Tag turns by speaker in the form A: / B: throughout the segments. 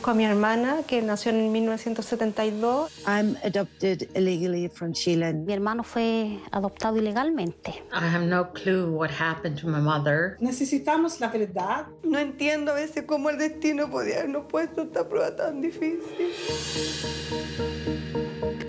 A: busco a mi hermana que nació en 1972.
B: I'm adopted illegally from Chile.
C: Mi hermano fue adoptado ilegalmente.
D: I have no clue what happened to my mother.
E: Necesitamos la verdad.
A: No entiendo a veces cómo el destino podía habernos puesto esta prueba tan difícil.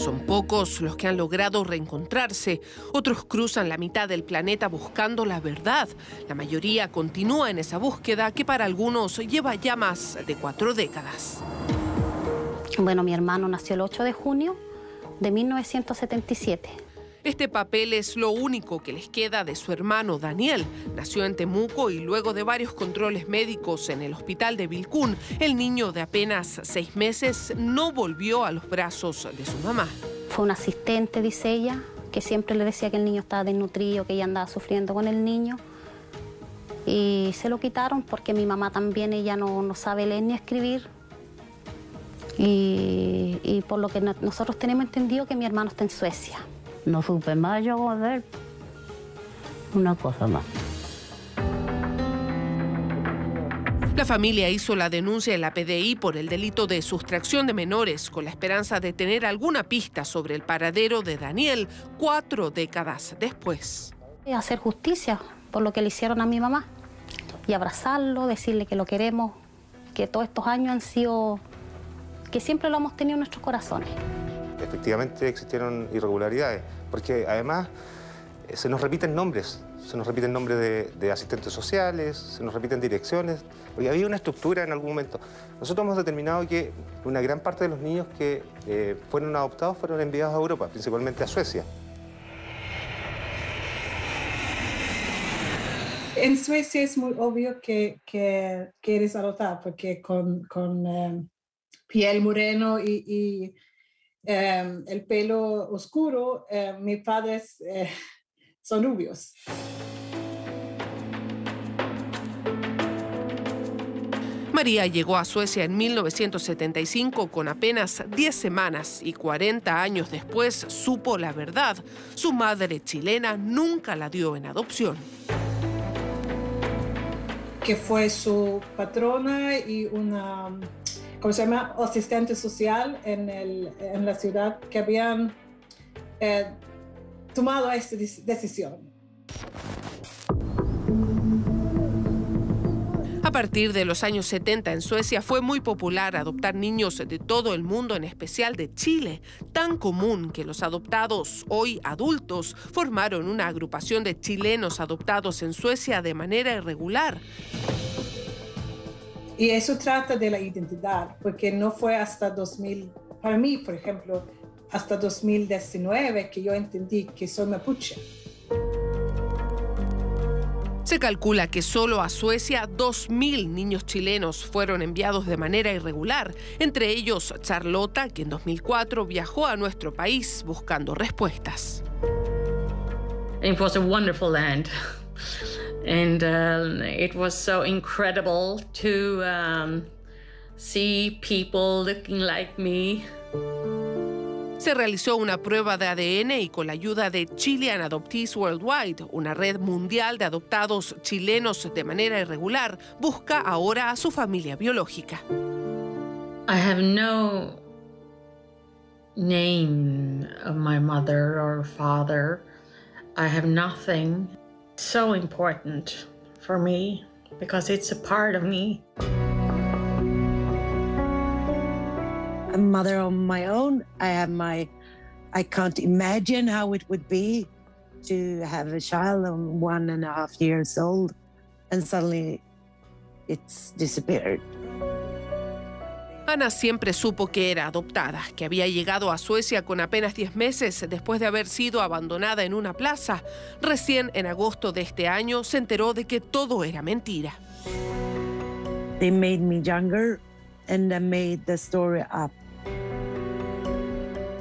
F: Son pocos los que han logrado reencontrarse. Otros cruzan la mitad del planeta buscando la verdad. La mayoría continúa en esa búsqueda que para algunos lleva ya más de cuatro décadas.
C: Bueno, mi hermano nació el 8 de junio de 1977.
F: Este papel es lo único que les queda de su hermano Daniel. Nació en Temuco y luego de varios controles médicos en el hospital de Vilcún, el niño de apenas seis meses no volvió a los brazos de su mamá.
C: Fue un asistente, dice ella, que siempre le decía que el niño estaba desnutrido, que ella andaba sufriendo con el niño. Y se lo quitaron porque mi mamá también, ella no, sabe leer ni escribir. Y, por lo que no- nosotros tenemos entendido que mi hermano está en Suecia.
G: No supe más yo de él. Una cosa más.
F: La familia hizo la denuncia en la PDI por el delito de sustracción de menores con la esperanza de tener alguna pista sobre el paradero de Daniel cuatro décadas después.
C: Y hacer justicia por lo que le hicieron a mi mamá. Y abrazarlo, decirle que lo queremos, que todos estos años han sido, que siempre lo hemos tenido en nuestros corazones.
H: Efectivamente existieron irregularidades, porque además eh, se nos repiten nombres, se nos repiten nombres de, de asistentes sociales, se nos repiten direcciones, porque había una estructura en algún momento. Nosotros hemos determinado que una gran parte de los niños que eh, fueron adoptados fueron enviados a Europa, principalmente a Suecia.
E: En Suecia es muy obvio que, que, que adoptado porque con, con eh, piel moreno y, eh, el pelo oscuro, eh, mis padres son rubios.
F: María llegó a Suecia en 1975 con apenas 10 semanas y 40 años después supo la verdad. Su madre chilena nunca la dio en adopción.
E: que fue su patrona y una, ¿cómo se llama?, asistente social en, el, en la ciudad que habían eh, tomado esta decisión.
F: A partir de los años 70 en Suecia fue muy popular adoptar niños de todo el mundo, en especial de Chile, tan común que los adoptados, hoy adultos, formaron una agrupación de chilenos adoptados en Suecia de manera irregular.
E: Y eso trata de la identidad, porque no fue hasta 2000, para mí, por ejemplo, hasta 2019 que yo entendí que soy mapuche.
F: Se calcula que solo a Suecia 2.000 niños chilenos fueron enviados de manera irregular, entre ellos Charlota, que en 2004 viajó a nuestro país buscando respuestas.
D: It was a wonderful land. And um, it was so incredible to um, see people looking like me.
F: Se realizó una prueba de ADN y con la ayuda de Chilean Adoptees Worldwide, una red mundial de adoptados chilenos de manera irregular, busca ahora a su familia biológica.
D: I have no name of my mother or father. I have nothing so important for me because it's a part of me.
B: a mother on my own. I have my, I can't imagine how it would be to have a child of one and a half years old and suddenly it's disappeared.
F: Ana siempre supo que era adoptada, que había llegado a Suecia con apenas 10 meses después de haber sido abandonada en una plaza. Recién en agosto de este año se enteró de que todo era mentira.
B: They made me younger and they made the story up.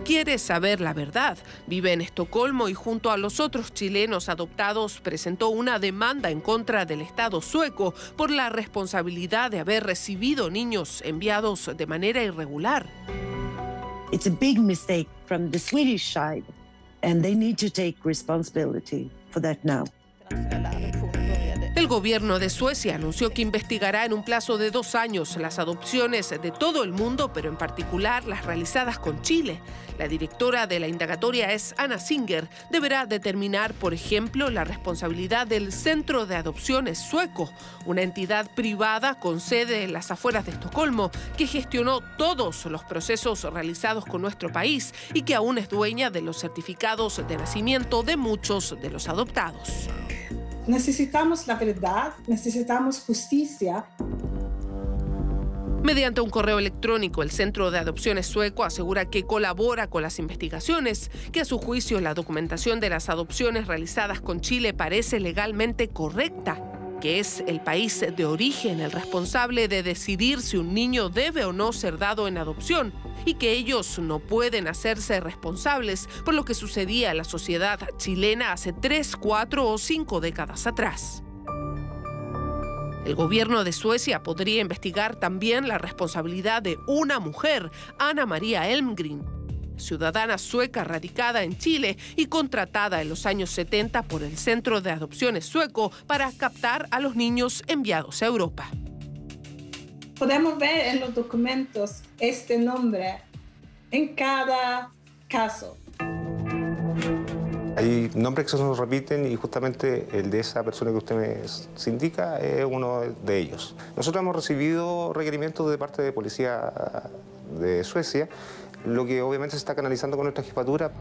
F: Quiere saber la verdad. Vive en Estocolmo y junto a los otros chilenos adoptados presentó una demanda en contra del Estado sueco por la responsabilidad de haber recibido niños enviados de manera irregular.
B: It's a big mistake from the Swedish side and they need to take responsibility.
F: Gobierno de Suecia anunció que investigará en un plazo de dos años las adopciones de todo el mundo, pero en particular las realizadas con Chile. La directora de la indagatoria es Anna Singer. Deberá determinar, por ejemplo, la responsabilidad del Centro de Adopciones Sueco, una entidad privada con sede en las afueras de Estocolmo, que gestionó todos los procesos realizados con nuestro país y que aún es dueña de los certificados de nacimiento de muchos de los adoptados.
E: Necesitamos la verdad, necesitamos justicia.
F: Mediante un correo electrónico, el Centro de Adopciones Sueco asegura que colabora con las investigaciones, que a su juicio la documentación de las adopciones realizadas con Chile parece legalmente correcta que es el país de origen el responsable de decidir si un niño debe o no ser dado en adopción y que ellos no pueden hacerse responsables por lo que sucedía en la sociedad chilena hace tres, cuatro o cinco décadas atrás. El gobierno de Suecia podría investigar también la responsabilidad de una mujer, Ana María Elmgren, ciudadana sueca radicada en Chile y contratada en los años 70 por el Centro de Adopciones Sueco para captar a los niños enviados a Europa.
E: Podemos ver en los documentos este nombre en cada caso.
H: Hay nombres que se nos repiten y justamente el de esa persona que usted me indica es uno de ellos. Nosotros hemos recibido requerimientos de parte de policía de Suecia lo que obviamente se está canalizando con nuestra jefatura.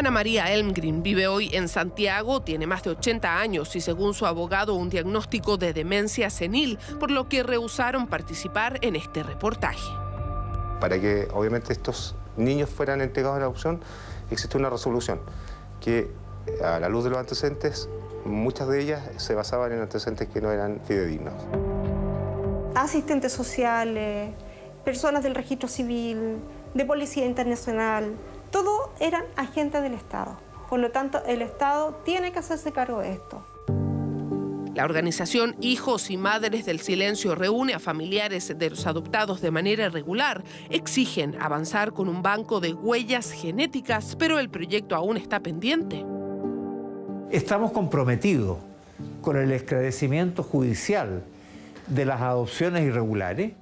F: Ana María Elmgren vive hoy en Santiago, tiene más de 80 años y según su abogado un diagnóstico de demencia senil, por lo que rehusaron participar en este reportaje.
H: Para que obviamente estos niños fueran entregados a la adopción, existe una resolución que a la luz de los antecedentes, muchas de ellas se basaban en antecedentes que no eran fidedignos.
A: Asistentes sociales, personas del registro civil, de Policía Internacional, eran agentes del Estado. Por lo tanto, el Estado tiene que hacerse cargo de esto.
F: La organización Hijos y Madres del Silencio reúne a familiares de los adoptados de manera irregular. Exigen avanzar con un banco de huellas genéticas, pero el proyecto aún está pendiente.
I: Estamos comprometidos con el esclarecimiento judicial de las adopciones irregulares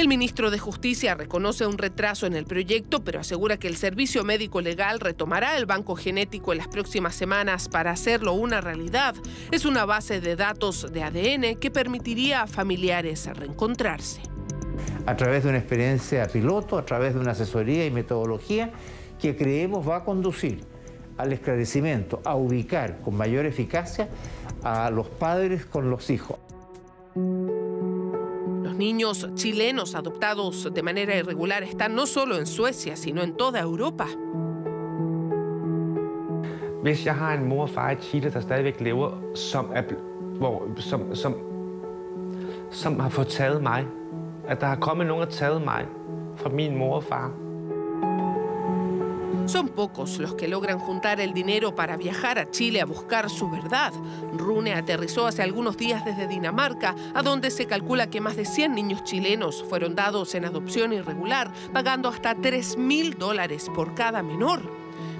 F: el ministro de Justicia reconoce un retraso en el proyecto, pero asegura que el Servicio Médico Legal retomará el banco genético en las próximas semanas para hacerlo una realidad. Es una base de datos de ADN que permitiría a familiares reencontrarse.
I: A través de una experiencia piloto, a través de una asesoría y metodología que creemos va a conducir al esclarecimiento, a ubicar con mayor eficacia a los padres con los hijos
F: niños chilenos adoptados de manera irregular están no solo en Suecia, sino en toda Europa.
J: Hvis jeg har en mor og far i Chile, der stadigvæk lever, som, er, hvor, som, som, som har fået taget mig, at der har kommet nogen og taget mig fra min mor og far,
F: Son pocos los que logran juntar el dinero para viajar a Chile a buscar su verdad. Rune aterrizó hace algunos días desde Dinamarca, a donde se calcula que más de 100 niños chilenos fueron dados en adopción irregular, pagando hasta 3 mil dólares por cada menor.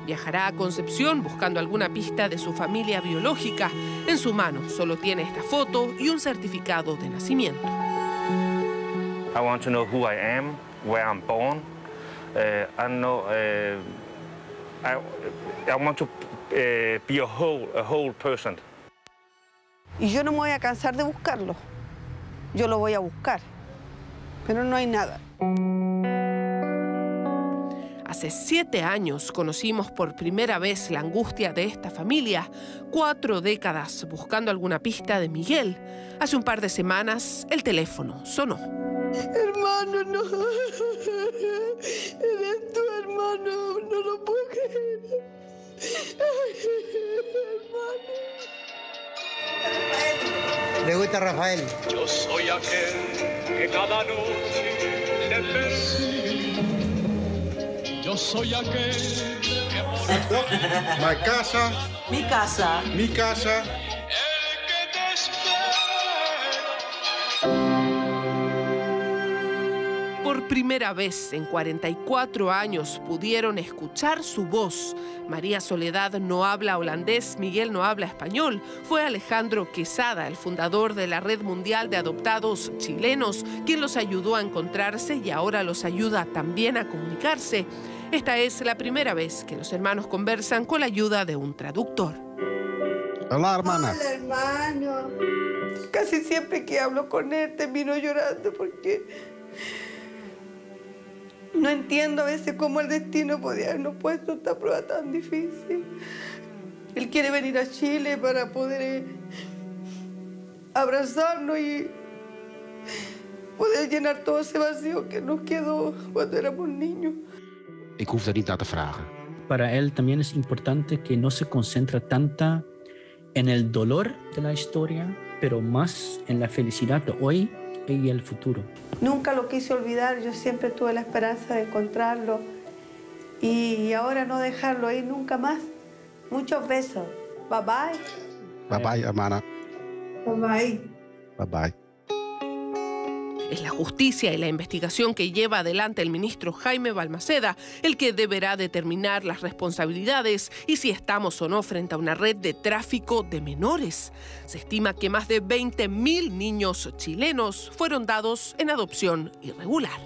F: Viajará a Concepción buscando alguna pista de su familia biológica. En su mano solo tiene esta foto y un certificado de nacimiento.
K: I, I want to uh, be a whole, a whole person.
A: Y yo no me voy a cansar de buscarlo. Yo lo voy a buscar, pero no hay nada.
F: Hace siete años conocimos por primera vez la angustia de esta familia, cuatro décadas buscando alguna pista de Miguel. Hace un par de semanas el teléfono sonó.
A: Hermano, no. Eres tu hermano, no lo puedo creer. hermano.
L: Le gusta Rafael.
M: Yo soy aquel que cada noche te persigue. Yo soy aquel que por
N: Mi casa.
O: Mi casa.
N: Mi casa.
F: Primera vez en 44 años pudieron escuchar su voz. María Soledad no habla holandés, Miguel no habla español. Fue Alejandro Quesada, el fundador de la Red Mundial de Adoptados Chilenos, quien los ayudó a encontrarse y ahora los ayuda también a comunicarse. Esta es la primera vez que los hermanos conversan con la ayuda de un traductor.
N: Hola, hermana.
A: Hola, hermano. Casi siempre que hablo con él termino llorando porque no entiendo a veces cómo el destino podía habernos puesto esta prueba tan difícil. Él quiere venir a Chile para poder eh, abrazarnos y poder llenar todo ese vacío que nos quedó cuando éramos niños.
O: Ik hoef daar niet naar te vragen.
P: Para él también es importante que no se concentra tanta en el dolor de la historia, pero más en la felicidad de hoy y el futuro.
A: Nunca lo quise olvidar, yo siempre tuve la esperanza de encontrarlo y ahora no dejarlo ir nunca más. Muchos besos. Bye bye.
O: Bye bye, hermana.
A: Bye bye.
O: Bye bye.
F: Es la justicia y la investigación que lleva adelante el ministro Jaime Balmaceda el que deberá determinar las responsabilidades y si estamos o no frente a una red de tráfico de menores. Se estima que más de 20.000 niños chilenos fueron dados en adopción irregular.